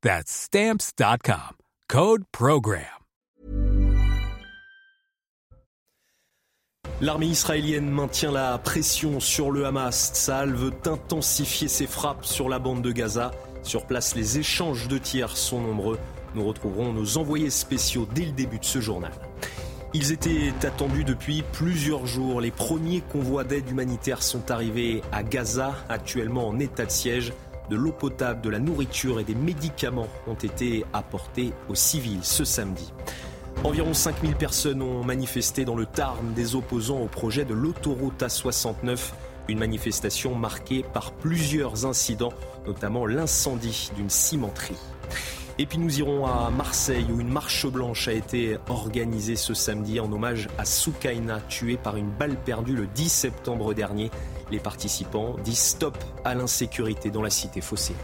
That's Stamps.com. Code Program. L'armée israélienne maintient la pression sur le Hamas. Tsahal veut intensifier ses frappes sur la bande de Gaza. Sur place, les échanges de tirs sont nombreux. Nous retrouverons nos envoyés spéciaux dès le début de ce journal. Ils étaient attendus depuis plusieurs jours. Les premiers convois d'aide humanitaire sont arrivés à Gaza, actuellement en état de siège. De l'eau potable, de la nourriture et des médicaments ont été apportés aux civils ce samedi. Environ 5000 personnes ont manifesté dans le Tarn des opposants au projet de l'autoroute A69, une manifestation marquée par plusieurs incidents, notamment l'incendie d'une cimenterie. Et puis nous irons à Marseille où une marche blanche a été organisée ce samedi en hommage à Soukaina, tué par une balle perdue le 10 septembre dernier. Les participants disent stop à l'insécurité dans la cité fossée.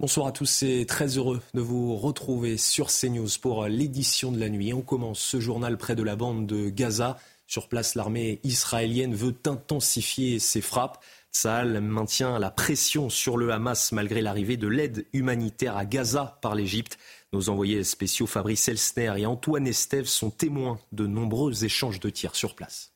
Bonsoir à tous et très heureux de vous retrouver sur CNews pour l'édition de la nuit. On commence ce journal près de la bande de Gaza. Sur place, l'armée israélienne veut intensifier ses frappes. Tsahal maintient la pression sur le Hamas malgré l'arrivée de l'aide humanitaire à Gaza par l'Égypte. Nos envoyés spéciaux Fabrice Elsner et Antoine Estève sont témoins de nombreux échanges de tirs sur place.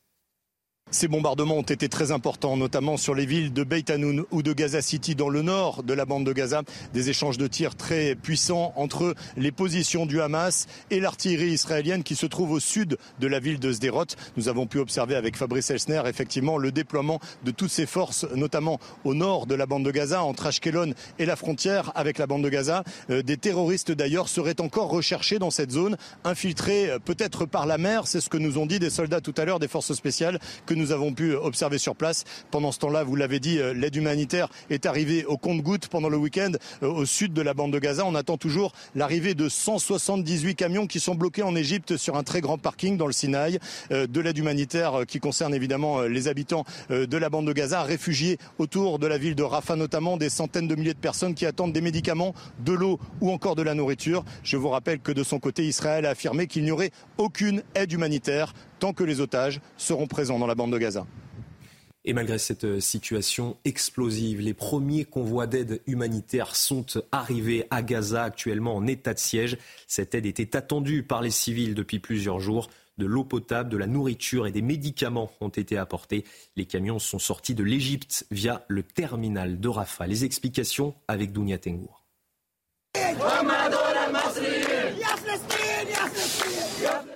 Ces bombardements ont été très importants, notamment sur les villes de Beit Hanoun ou de Gaza City dans le nord de la bande de Gaza. Des échanges de tirs très puissants entre les positions du Hamas et l'artillerie israélienne qui se trouve au sud de la ville de Sderot. Nous avons pu observer avec Fabrice Elsner effectivement le déploiement de toutes ces forces, notamment au nord de la bande de Gaza, entre Ashkelon et la frontière avec la bande de Gaza. Euh, des terroristes d'ailleurs seraient encore recherchés dans cette zone, infiltrés euh, peut-être par la mer. C'est ce que nous ont dit des soldats tout à l'heure, des forces spéciales que nous avons pu observer sur place. Pendant ce temps-là, vous l'avez dit, euh, l'aide humanitaire est arrivée au compte-gouttes pendant le week-end euh, au sud de la bande de Gaza. On attend toujours l'arrivée de 178 camions qui sont bloqués en Égypte sur un très grand parking dans le Sinaï. Euh, de l'aide humanitaire qui concerne évidemment les habitants de la bande de Gaza, réfugiés autour de la ville de Rafah notamment, des centaines de milliers de personnes qui attendent des médicaments, de l'eau ou encore de la nourriture. Je vous rappelle que de son côté, Israël a affirmé qu'il n'y aurait aucune aide humanitaire tant que les otages seront présents dans la bande de Gaza. Et malgré cette euh, situation explosive, les premiers convois d'aide humanitaire sont arrivés à Gaza actuellement en état de siège. Cette aide était attendue par les civils depuis plusieurs jours. De l'eau potable, de la nourriture et des médicaments ont été apportés. Les camions sont sortis de l'Égypte via le terminal de Rafah. Les explications avec Dounia Tengour.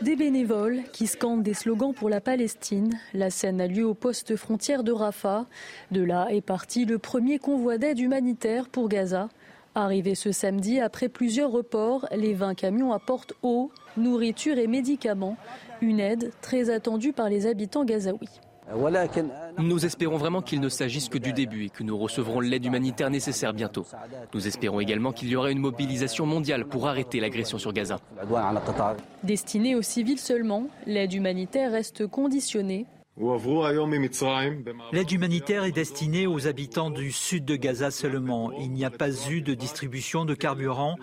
Des bénévoles qui scandent des slogans pour la Palestine. La scène a lieu au poste frontière de Rafah. De là est parti le premier convoi d'aide humanitaire pour Gaza. Arrivé ce samedi, après plusieurs reports, les 20 camions apportent eau, nourriture et médicaments. Une aide très attendue par les habitants gazaouis. Nous espérons vraiment qu'il ne s'agisse que du début et que nous recevrons l'aide humanitaire nécessaire bientôt. Nous espérons également qu'il y aura une mobilisation mondiale pour arrêter l'agression sur Gaza. Destinée aux civils seulement, l'aide humanitaire reste conditionnée. L'aide humanitaire est destinée aux habitants du sud de Gaza seulement. Il n'y a pas eu de distribution de carburant.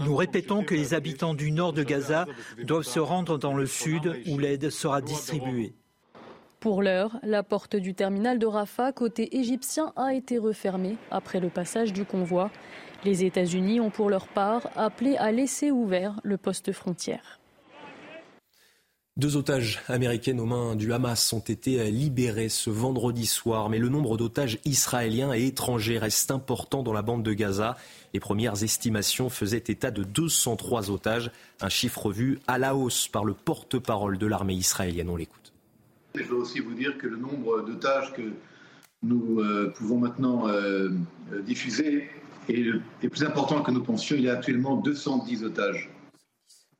Nous répétons que les habitants du nord de Gaza doivent se rendre dans le sud où l'aide sera distribuée. Pour l'heure, la porte du terminal de Rafah, côté égyptien, a été refermée après le passage du convoi. Les États-Unis ont pour leur part appelé à laisser ouvert le poste frontière. Deux otages américaines aux mains du Hamas ont été libérés ce vendredi soir, mais le nombre d'otages israéliens et étrangers reste important dans la bande de Gaza. Les premières estimations faisaient état de 203 otages, un chiffre vu à la hausse par le porte-parole de l'armée israélienne. On l'écoute. Je veux aussi vous dire que le nombre d'otages que nous euh, pouvons maintenant euh, diffuser est, plus important que nous pensions. Il y a actuellement 210 otages.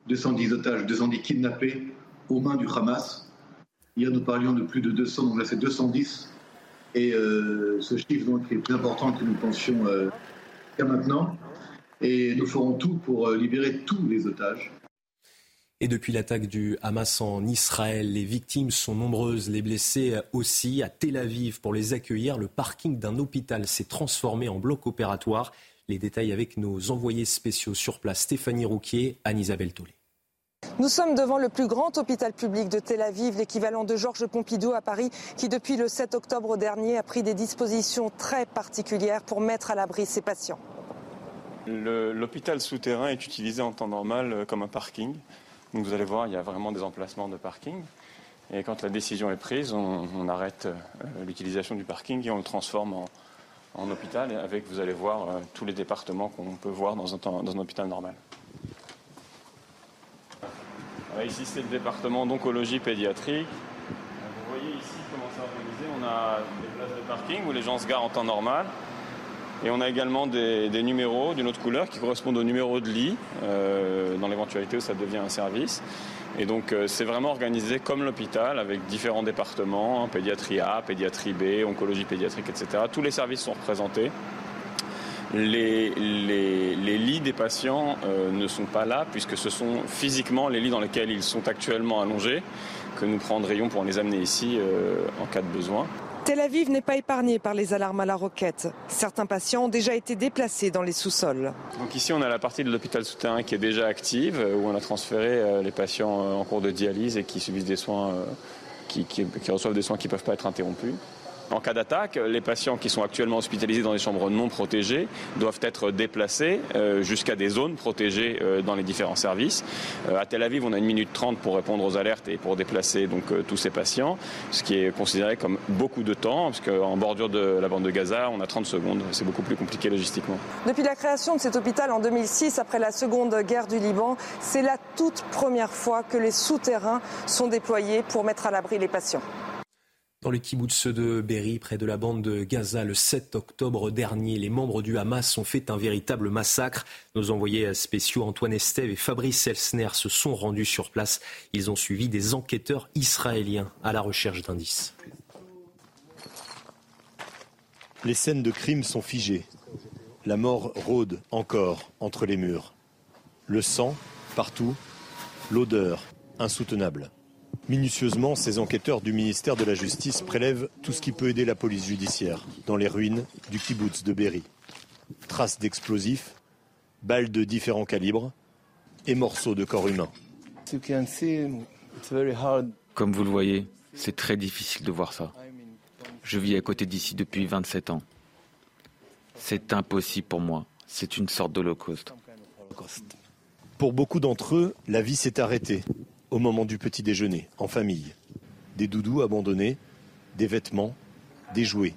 210 otages, 210 kidnappés aux mains du Hamas. Hier, nous parlions de plus de 200, donc là, c'est 210. Et euh, ce chiffre donc, est plus important que nous pensions euh, maintenant. Et nous ferons tout pour euh, libérer tous les otages. Et depuis l'attaque du Hamas en Israël, les victimes sont nombreuses, les blessés aussi. À Tel Aviv, pour les accueillir, le parking d'un hôpital s'est transformé en bloc opératoire. Les détails avec nos envoyés spéciaux sur place, Stéphanie Rouquier, Anne-Isabelle Tollet. Nous sommes devant le plus grand hôpital public de Tel Aviv, l'équivalent de Georges Pompidou à Paris, qui depuis le 7 octobre dernier a pris des dispositions très particulières pour mettre à l'abri ses patients. L'hôpital souterrain est utilisé en temps normal euh, comme un parking. Vous allez voir, il y a vraiment des emplacements de parking. Et quand la décision est prise, on, arrête euh, l'utilisation du parking et on le transforme en, hôpital, avec, vous allez voir, euh, tous les départements qu'on peut voir dans un hôpital normal. Ici, c'est le département d'oncologie pédiatrique. Vous voyez ici comment c'est organisé. On a des places de parking où les gens se garent en temps normal. Et on a également des, numéros d'une autre couleur qui correspondent au numéro de lit, euh, dans l'éventualité où ça devient un service. Et donc euh, c'est vraiment organisé comme l'hôpital, avec différents départements, hein, pédiatrie A, pédiatrie B, oncologie pédiatrique, etc. Tous les services sont représentés les, lits des patients euh, ne sont pas là, puisque ce sont physiquement les lits dans lesquels ils sont actuellement allongés que nous prendrions pour les amener ici euh, en cas de besoin. Tel Aviv n'est pas épargné par les alarmes à la roquette. Certains patients ont déjà été déplacés dans les sous-sols. Donc ici, on a la partie de l'hôpital souterrain qui est déjà active, où on a transféré euh, les patients en cours de dialyse et qui subissent des soins, qui, qui reçoivent des soins qui ne peuvent pas être interrompus. En cas d'attaque, les patients qui sont actuellement hospitalisés dans des chambres non protégées doivent être déplacés euh, jusqu'à des zones protégées euh, dans les différents services. Euh, à Tel Aviv, on a une minute trente pour répondre aux alertes et pour déplacer donc tous ces patients, ce qui est considéré comme beaucoup de temps, parce qu'en bordure de la bande de Gaza, on a 30 secondes. C'est beaucoup plus compliqué logistiquement. Depuis la création de cet hôpital en 2006, après la seconde guerre du Liban, c'est la toute première fois que les souterrains sont déployés pour mettre à l'abri les patients. Dans le kibbutz de Berry, près de la bande de Gaza, le 7 octobre dernier, les membres du Hamas ont fait un véritable massacre. Nos envoyés spéciaux Antoine Estève et Fabrice Elsner se sont rendus sur place. Ils ont suivi des enquêteurs israéliens à la recherche d'indices. Les scènes de crime sont figées. La mort rôde encore entre les murs. Le sang, partout. L'odeur, insoutenable. Minutieusement, ces enquêteurs du ministère de la Justice prélèvent tout ce qui peut aider la police judiciaire dans les ruines du kibbutz de Berry. Traces d'explosifs, balles de différents calibres et morceaux de corps humain. Comme vous le voyez, c'est très difficile de voir ça. Je vis à côté d'ici depuis 27 ans. C'est impossible pour moi. C'est une sorte d'holocauste. Pour beaucoup d'entre eux, la vie s'est arrêtée au moment du petit déjeuner, en famille. Des doudous abandonnés, des vêtements, des jouets.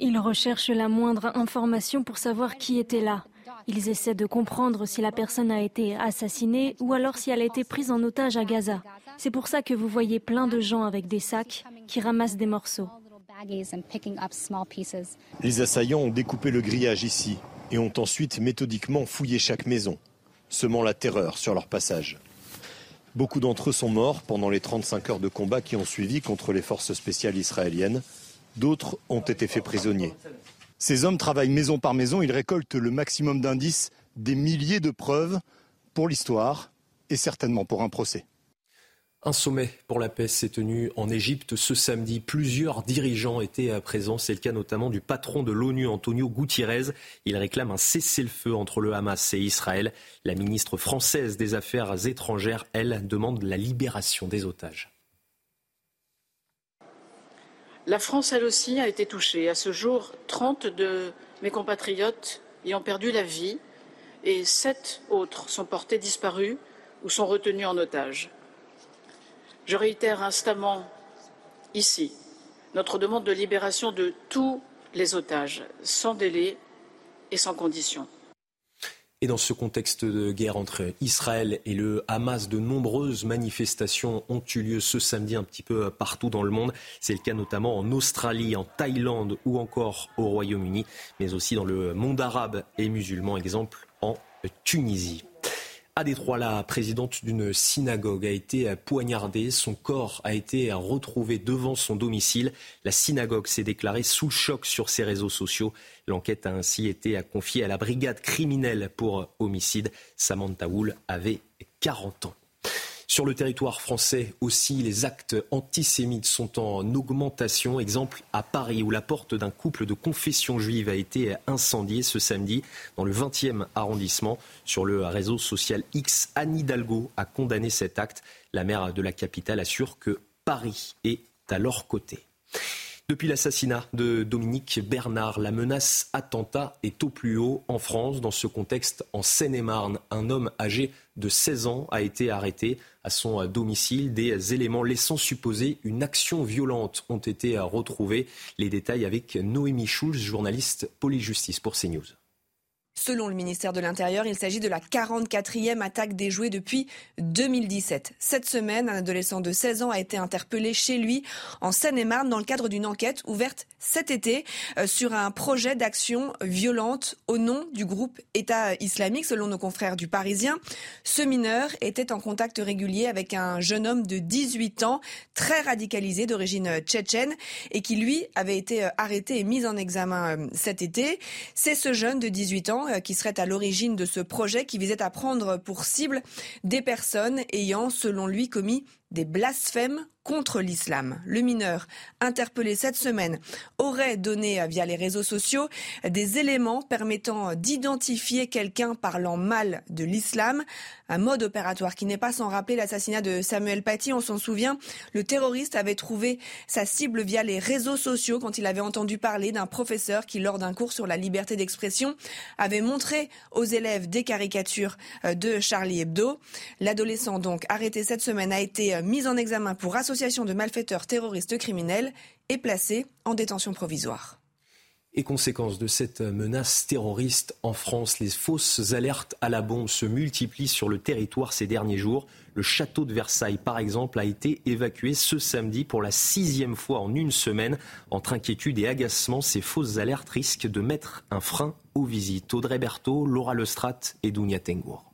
Ils recherchent la moindre information pour savoir qui était là. Ils essaient de comprendre si la personne a été assassinée ou alors si elle a été prise en otage à Gaza. C'est pour ça que vous voyez plein de gens avec des sacs qui ramassent des morceaux. Les assaillants ont découpé le grillage ici et ont ensuite méthodiquement fouillé chaque maison, semant la terreur sur leur passage. Beaucoup d'entre eux sont morts pendant les 35 heures de combat qui ont suivi contre les forces spéciales israéliennes. D'autres ont été faits prisonniers. Ces hommes travaillent maison par maison, ils récoltent le maximum d'indices, des milliers de preuves pour l'histoire et certainement pour un procès. Un sommet pour la paix s'est tenu en Égypte ce samedi. Plusieurs dirigeants étaient présents. C'est le cas notamment du patron de l'ONU, Antonio Gutiérrez. Il réclame un cessez-le-feu entre le Hamas et Israël. La ministre française des Affaires étrangères, elle, demande la libération des otages. La France, elle aussi, a été touchée. À ce jour, 30 de mes compatriotes y ont perdu la vie et sept autres sont portés disparus ou sont retenus en otage. Je réitère instamment ici notre demande de libération de tous les otages, sans délai et sans condition. Et dans ce contexte de guerre entre Israël et le Hamas, de nombreuses manifestations ont eu lieu ce samedi un petit peu partout dans le monde. C'est le cas notamment en Australie, en Thaïlande ou encore au Royaume-Uni, mais aussi dans le monde arabe et musulman, exemple en Tunisie. À Détroit, la présidente d'une synagogue a été poignardée. Son corps a été retrouvé devant son domicile. La synagogue s'est déclarée sous choc sur ses réseaux sociaux. L'enquête a ainsi été confiée à la brigade criminelle pour homicide. Samantha Wool avait 40 ans. Sur le territoire français aussi, les actes antisémites sont en augmentation. Exemple à Paris, où la porte d'un couple de confession juive a été incendiée ce samedi dans le 20e arrondissement. Sur le réseau social X, Anne Hidalgo a condamné cet acte. La maire de la capitale assure que Paris est à leur côté. Depuis l'assassinat de Dominique Bernard, la menace attentat est au plus haut en France. Dans ce contexte, en Seine-et-Marne, un homme âgé de 16 ans a été arrêté à son domicile. Des éléments laissant supposer une action violente ont été retrouvés. Les détails avec Noémie Schulz, journaliste Polyjustice pour CNews. Selon le ministère de l'Intérieur, il s'agit de la 44e attaque déjouée depuis 2017. Cette semaine, un adolescent de 16 ans a été interpellé chez lui en Seine-et-Marne dans le cadre d'une enquête ouverte cet été euh, sur un projet d'action violente au nom du groupe État islamique. Selon nos confrères du Parisien, ce mineur était en contact régulier avec un jeune homme de 18 ans, très radicalisé d'origine tchétchène et qui lui avait été euh, arrêté et mis en examen euh, cet été. C'est ce jeune de 18 ans euh, qui serait à l'origine de ce projet qui visait à prendre pour cible des personnes ayant, selon lui, commis des blasphèmes contre l'islam. Le mineur, interpellé cette semaine, aurait donné euh, via les réseaux sociaux des éléments permettant d'identifier quelqu'un parlant mal de l'islam. Un mode opératoire qui n'est pas sans rappeler l'assassinat de Samuel Paty. On s'en souvient, le terroriste avait trouvé sa cible via les réseaux sociaux quand il avait entendu parler d'un professeur qui, lors d'un cours sur la liberté d'expression, avait montré aux élèves des caricatures euh, de Charlie Hebdo. L'adolescent, donc arrêté cette semaine, a été euh, mis en examen pour association de malfaiteurs terroristes criminels et placé en détention provisoire. Et conséquence de cette menace terroriste en France, les fausses alertes à la bombe se multiplient sur le territoire ces derniers jours. Le château de Versailles, par exemple, a été évacué ce samedi pour la sixième fois en une semaine. Entre inquiétude et agacement, ces fausses alertes risquent de mettre un frein aux visites. Audrey Berthaud, Laura Lestrade et Dounia Tengour.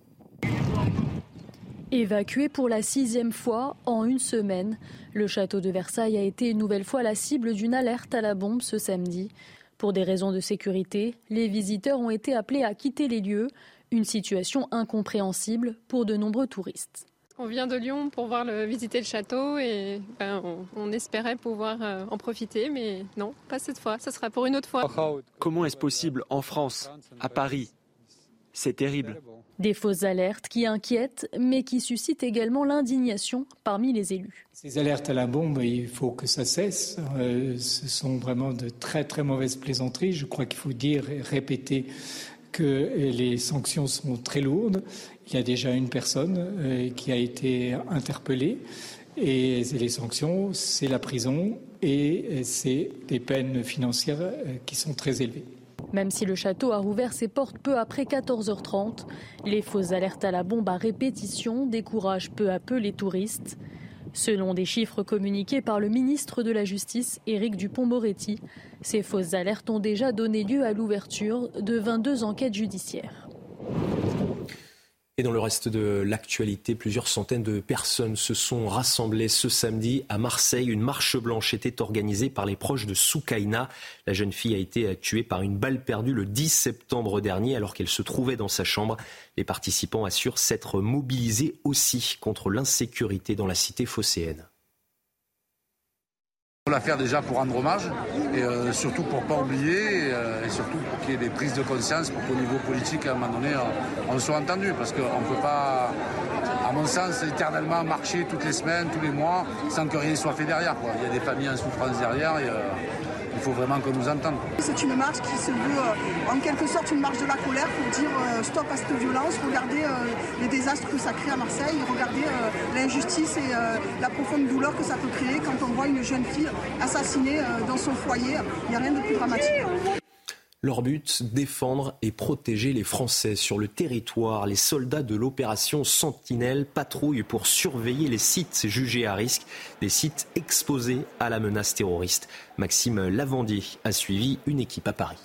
Évacué pour la sixième fois en une semaine, le château de Versailles a été une nouvelle fois la cible d'une alerte à la bombe ce samedi. Pour des raisons de sécurité, les visiteurs ont été appelés à quitter les lieux, une situation incompréhensible pour de nombreux touristes. On vient de Lyon pour voir le, visiter le château et ben, on, on, espérait pouvoir euh, en profiter, mais non, pas cette fois, ce sera pour une autre fois. Comment est-ce possible en France, à Paris C'est terrible. Des fausses alertes qui inquiètent, mais qui suscitent également l'indignation parmi les élus. Ces alertes à la bombe, il faut que ça cesse. Euh, ce sont vraiment de très très mauvaises plaisanteries. Je crois qu'il faut dire et répéter que les sanctions sont très lourdes. Il y a déjà une personne euh, qui a été interpellée. Et les sanctions, c'est la prison et c'est des peines financières euh, qui sont très élevées. Même si le château a rouvert ses portes peu après 14h30, les fausses alertes à la bombe à répétition découragent peu à peu les touristes. Selon des chiffres communiqués par le ministre de la Justice, Éric Dupont-Moretti, ces fausses alertes ont déjà donné lieu à l'ouverture de 22 enquêtes judiciaires. Et dans le reste de l'actualité, plusieurs centaines de personnes se sont rassemblées ce samedi à Marseille. Une marche blanche était organisée par les proches de Soukaina. La jeune fille a été tuée par une balle perdue le 10 septembre dernier alors qu'elle se trouvait dans sa chambre. Les participants assurent s'être mobilisés aussi contre l'insécurité dans la cité phocéenne. L'a faire déjà pour rendre hommage et euh, surtout pour pas oublier et, euh, et surtout pour qu'il y ait des prises de conscience pour qu'au niveau politique à un moment donné on, on soit entendu parce qu'on ne peut pas à mon sens éternellement marcher toutes les semaines, tous les mois sans que rien soit fait derrière. Quoi. Il y a des familles en souffrance derrière et, euh, il faut vraiment qu'on nous entende. C'est une marche qui se veut euh, en quelque sorte une marche de la colère pour dire euh, stop à cette violence, regardez euh, les désastres que ça crée à Marseille, regardez l'injustice et la profonde douleur que ça peut créer quand on voit une jeune fille assassinée dans son foyer. Il n'y a rien de plus dramatique. Leur but, défendre et protéger les Français sur le territoire. Les soldats de l'opération Sentinelle patrouillent pour surveiller les sites jugés à risque, des sites exposés à la menace terroriste. Maxime Lavandier a suivi une équipe à Paris.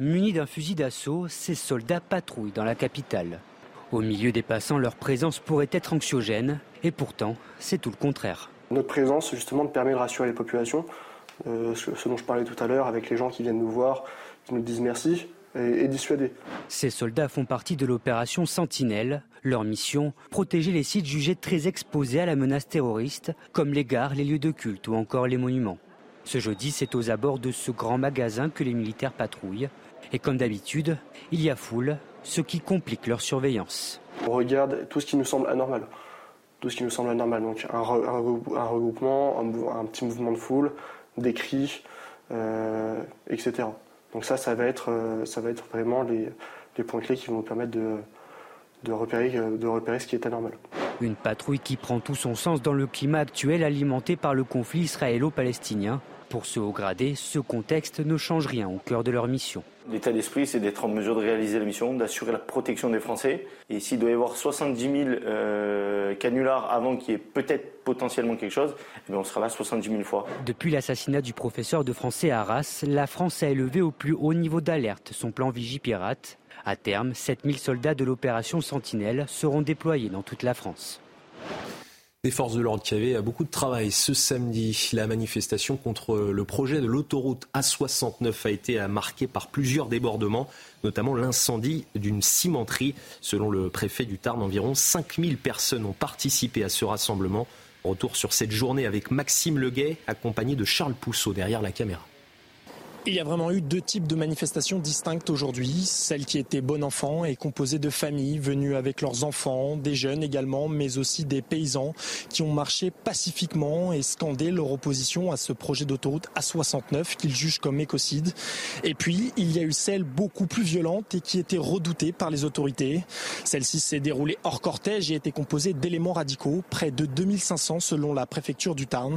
Munis d'un fusil d'assaut, ces soldats patrouillent dans la capitale. Au milieu des passants, leur présence pourrait être anxiogène, et pourtant, c'est tout le contraire. Notre présence, justement, permet de rassurer les populations ce, dont je parlais tout à l'heure, avec les gens qui viennent nous voir, qui nous disent merci, et, dissuader. Ces soldats font partie de l'opération Sentinelle. Leur mission, protéger les sites jugés très exposés à la menace terroriste, comme les gares, les lieux de culte ou encore les monuments. Ce jeudi, c'est aux abords de ce grand magasin que les militaires patrouillent. Et comme d'habitude, il y a foule, ce qui complique leur surveillance. On regarde tout ce qui nous semble anormal. Tout ce qui nous semble anormal. Donc un, regroupement, un, petit mouvement de foule, des cris, euh, etc. Donc ça, ça va être, euh, ça va être vraiment les, points clés qui vont nous permettre de, repérer, euh, de repérer ce qui est anormal. Une patrouille qui prend tout son sens dans le climat actuel alimenté par le conflit israélo-palestinien. Pour ce haut gradé, ce contexte ne change rien au cœur de leur mission. L'état d'esprit, c'est d'être en mesure de réaliser la mission, d'assurer la protection des Français. Et s'il doit y avoir 70 000 euh, canulars avant qu'il y ait peut-être potentiellement quelque chose, eh on sera là 70 000 fois. Depuis l'assassinat du professeur de français à Arras, la France a élevé au plus haut niveau d'alerte son plan Vigipirate. À terme, 7 000 soldats de l'opération Sentinelle seront déployés dans toute la France. Des forces de l'ordre qui avaient beaucoup de travail ce samedi. La manifestation contre le projet de l'autoroute A69 a été marquée par plusieurs débordements, notamment l'incendie d'une cimenterie. Selon le préfet du Tarn, environ 5000 personnes ont participé à ce rassemblement. Retour sur cette journée avec Maxime Leguet, accompagné de Charles Pousseau derrière la caméra. Il y a vraiment eu deux types de manifestations distinctes aujourd'hui. Celle qui était bon enfant et composée de familles venues avec leurs enfants, des jeunes également, mais aussi des paysans qui ont marché pacifiquement et scandé leur opposition à ce projet d'autoroute A69 qu'ils jugent comme écocide. Et puis, il y a eu celle beaucoup plus violente et qui était redoutée par les autorités. Celle-ci s'est déroulée hors cortège et était composée d'éléments radicaux, près de 2500 selon la préfecture du Tarn.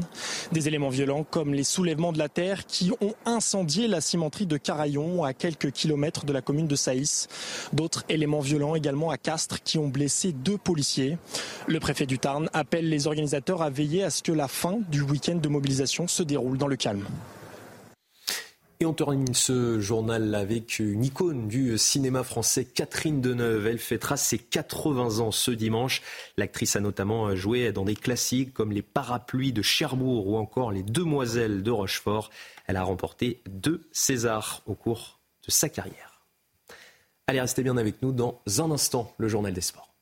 Des éléments violents comme les soulèvements de la terre qui ont incendié la cimenterie de Carayon, à quelques kilomètres de la commune de Saïs. D'autres éléments violents également à Castres qui ont blessé deux policiers. Le préfet du Tarn appelle les organisateurs à veiller à ce que la fin du week-end de mobilisation se déroule dans le calme. Et on termine ce journal avec une icône du cinéma français, Catherine Deneuve. Elle fêtera ses 80 ans ce dimanche. L'actrice a notamment joué dans des classiques comme Les Parapluies de Cherbourg ou encore Les Demoiselles de Rochefort. Elle a remporté deux Césars au cours de sa carrière. Allez, restez bien avec nous dans un instant, le journal des sports.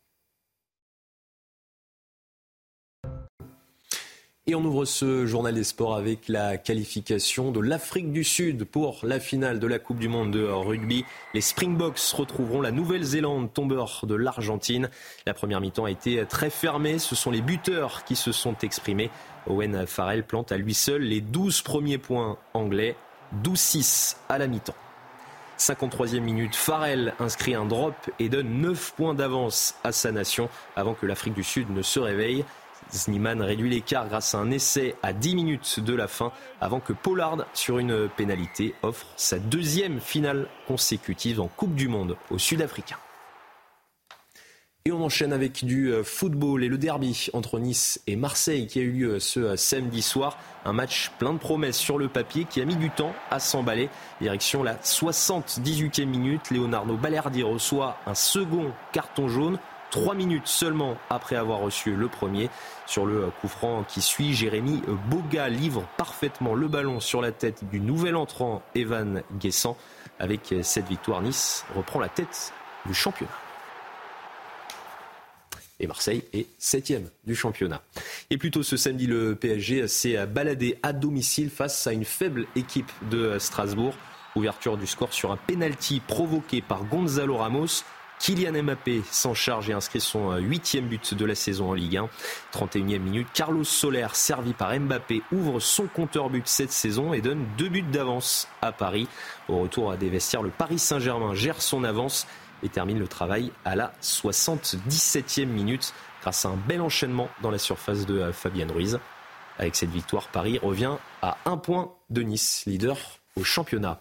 Et on ouvre ce journal des sports avec la qualification de l'Afrique du Sud pour la finale de la Coupe du Monde de rugby. Les Springboks retrouveront la Nouvelle-Zélande, tombeur de l'Argentine. La première mi-temps a été très fermée. Ce sont les buteurs qui se sont exprimés. Owen Farrell plante à lui seul les 12 premiers points anglais, 12-6 à la mi-temps. 53e minute, Farrell inscrit un drop et donne 9 points d'avance à sa nation avant que l'Afrique du Sud ne se réveille. Snyman réduit l'écart grâce à un essai à 10 minutes de la fin avant que Pollard, sur une pénalité, offre sa deuxième finale consécutive en Coupe du Monde aux Sud-Africains. Et on enchaîne avec du euh, football et le derby entre Nice et Marseille qui a eu lieu ce euh, samedi soir. Un match plein de promesses sur le papier qui a mis du temps à s'emballer. Direction la 78e minute, Leonardo Balerdi reçoit un second carton jaune. Trois minutes seulement après avoir reçu le premier. Sur le coup franc qui suit, Jérémy Boga livre parfaitement le ballon sur la tête du nouvel entrant Evan Guessant. Avec cette victoire, Nice reprend la tête du championnat. Et Marseille est septième du championnat. Et plutôt ce samedi, le PSG s'est baladé à domicile face à une faible équipe de Strasbourg. Ouverture du score sur un penalty provoqué par Gonzalo Ramos. Kylian Mbappé s'en charge et inscrit son euh, huitième but de la saison en Ligue 1. 31e minute, Carlos Soler, servi par Mbappé, ouvre son compteur but cette saison et donne deux buts d'avance à Paris. Au retour à des vestiaires, le Paris Saint-Germain gère son avance et termine le travail à la 77e minute grâce à un bel enchaînement dans la surface de euh, Fabienne Ruiz. Avec cette victoire, Paris revient à un point de Nice, leader au championnat.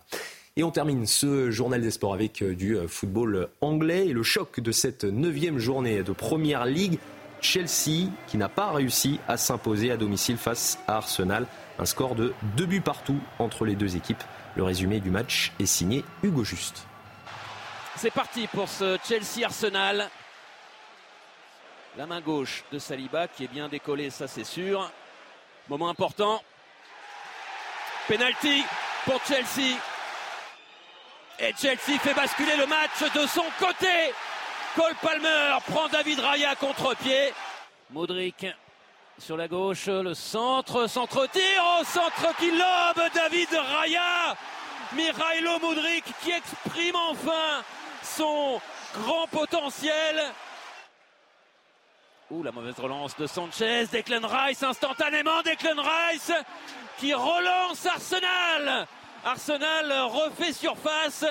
Et on termine ce journal des sports avec euh, du euh, football anglais et le choc de cette neuvième journée de Première Ligue. Chelsea qui n'a pas réussi à s'imposer à domicile face à Arsenal. Un score de deux buts partout entre les deux équipes. Le résumé du match est signé Hugo Juste. C'est parti pour ce Chelsea-Arsenal. La main gauche de Saliba qui est bien décollée, ça c'est sûr. Moment important. Penalty pour Chelsea. Et Chelsea fait basculer le match de son côté. Cole Palmer prend David Raya contre-pied. Modric sur la gauche, le centre, centre-tir, au centre qui lobe David Raya. Mirailo Modric qui exprime enfin son grand potentiel. Ouh, la mauvaise relance de Sanchez, Declan Rice instantanément, Declan Rice qui relance Arsenal. Arsenal refait surface.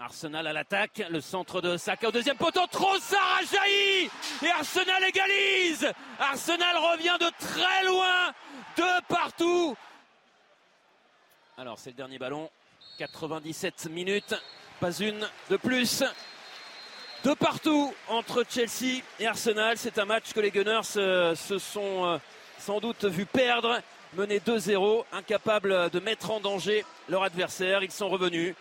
Arsenal à l'attaque, le centre de Saka au deuxième poteau, Trossard a jailli et Arsenal égalise. Arsenal revient de très loin, de partout. Alors c'est le dernier ballon, 97 minutes, pas une de plus. De partout entre Chelsea et Arsenal, c'est un match que les Gunners euh, se sont euh, sans doute vus perdre menés 2-0, incapables de mettre en danger leur adversaire. Ils sont revenus.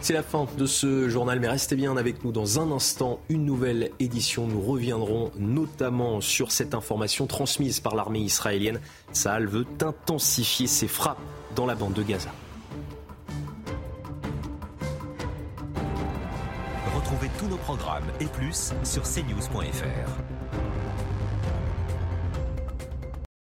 C'est la fin de ce journal, mais restez bien avec nous dans un instant. Une nouvelle édition. Nous reviendrons notamment sur cette information transmise par l'armée israélienne. Saal veut intensifier ses frappes dans la bande de Gaza. Retrouvez tous nos programmes et plus sur cnews.fr.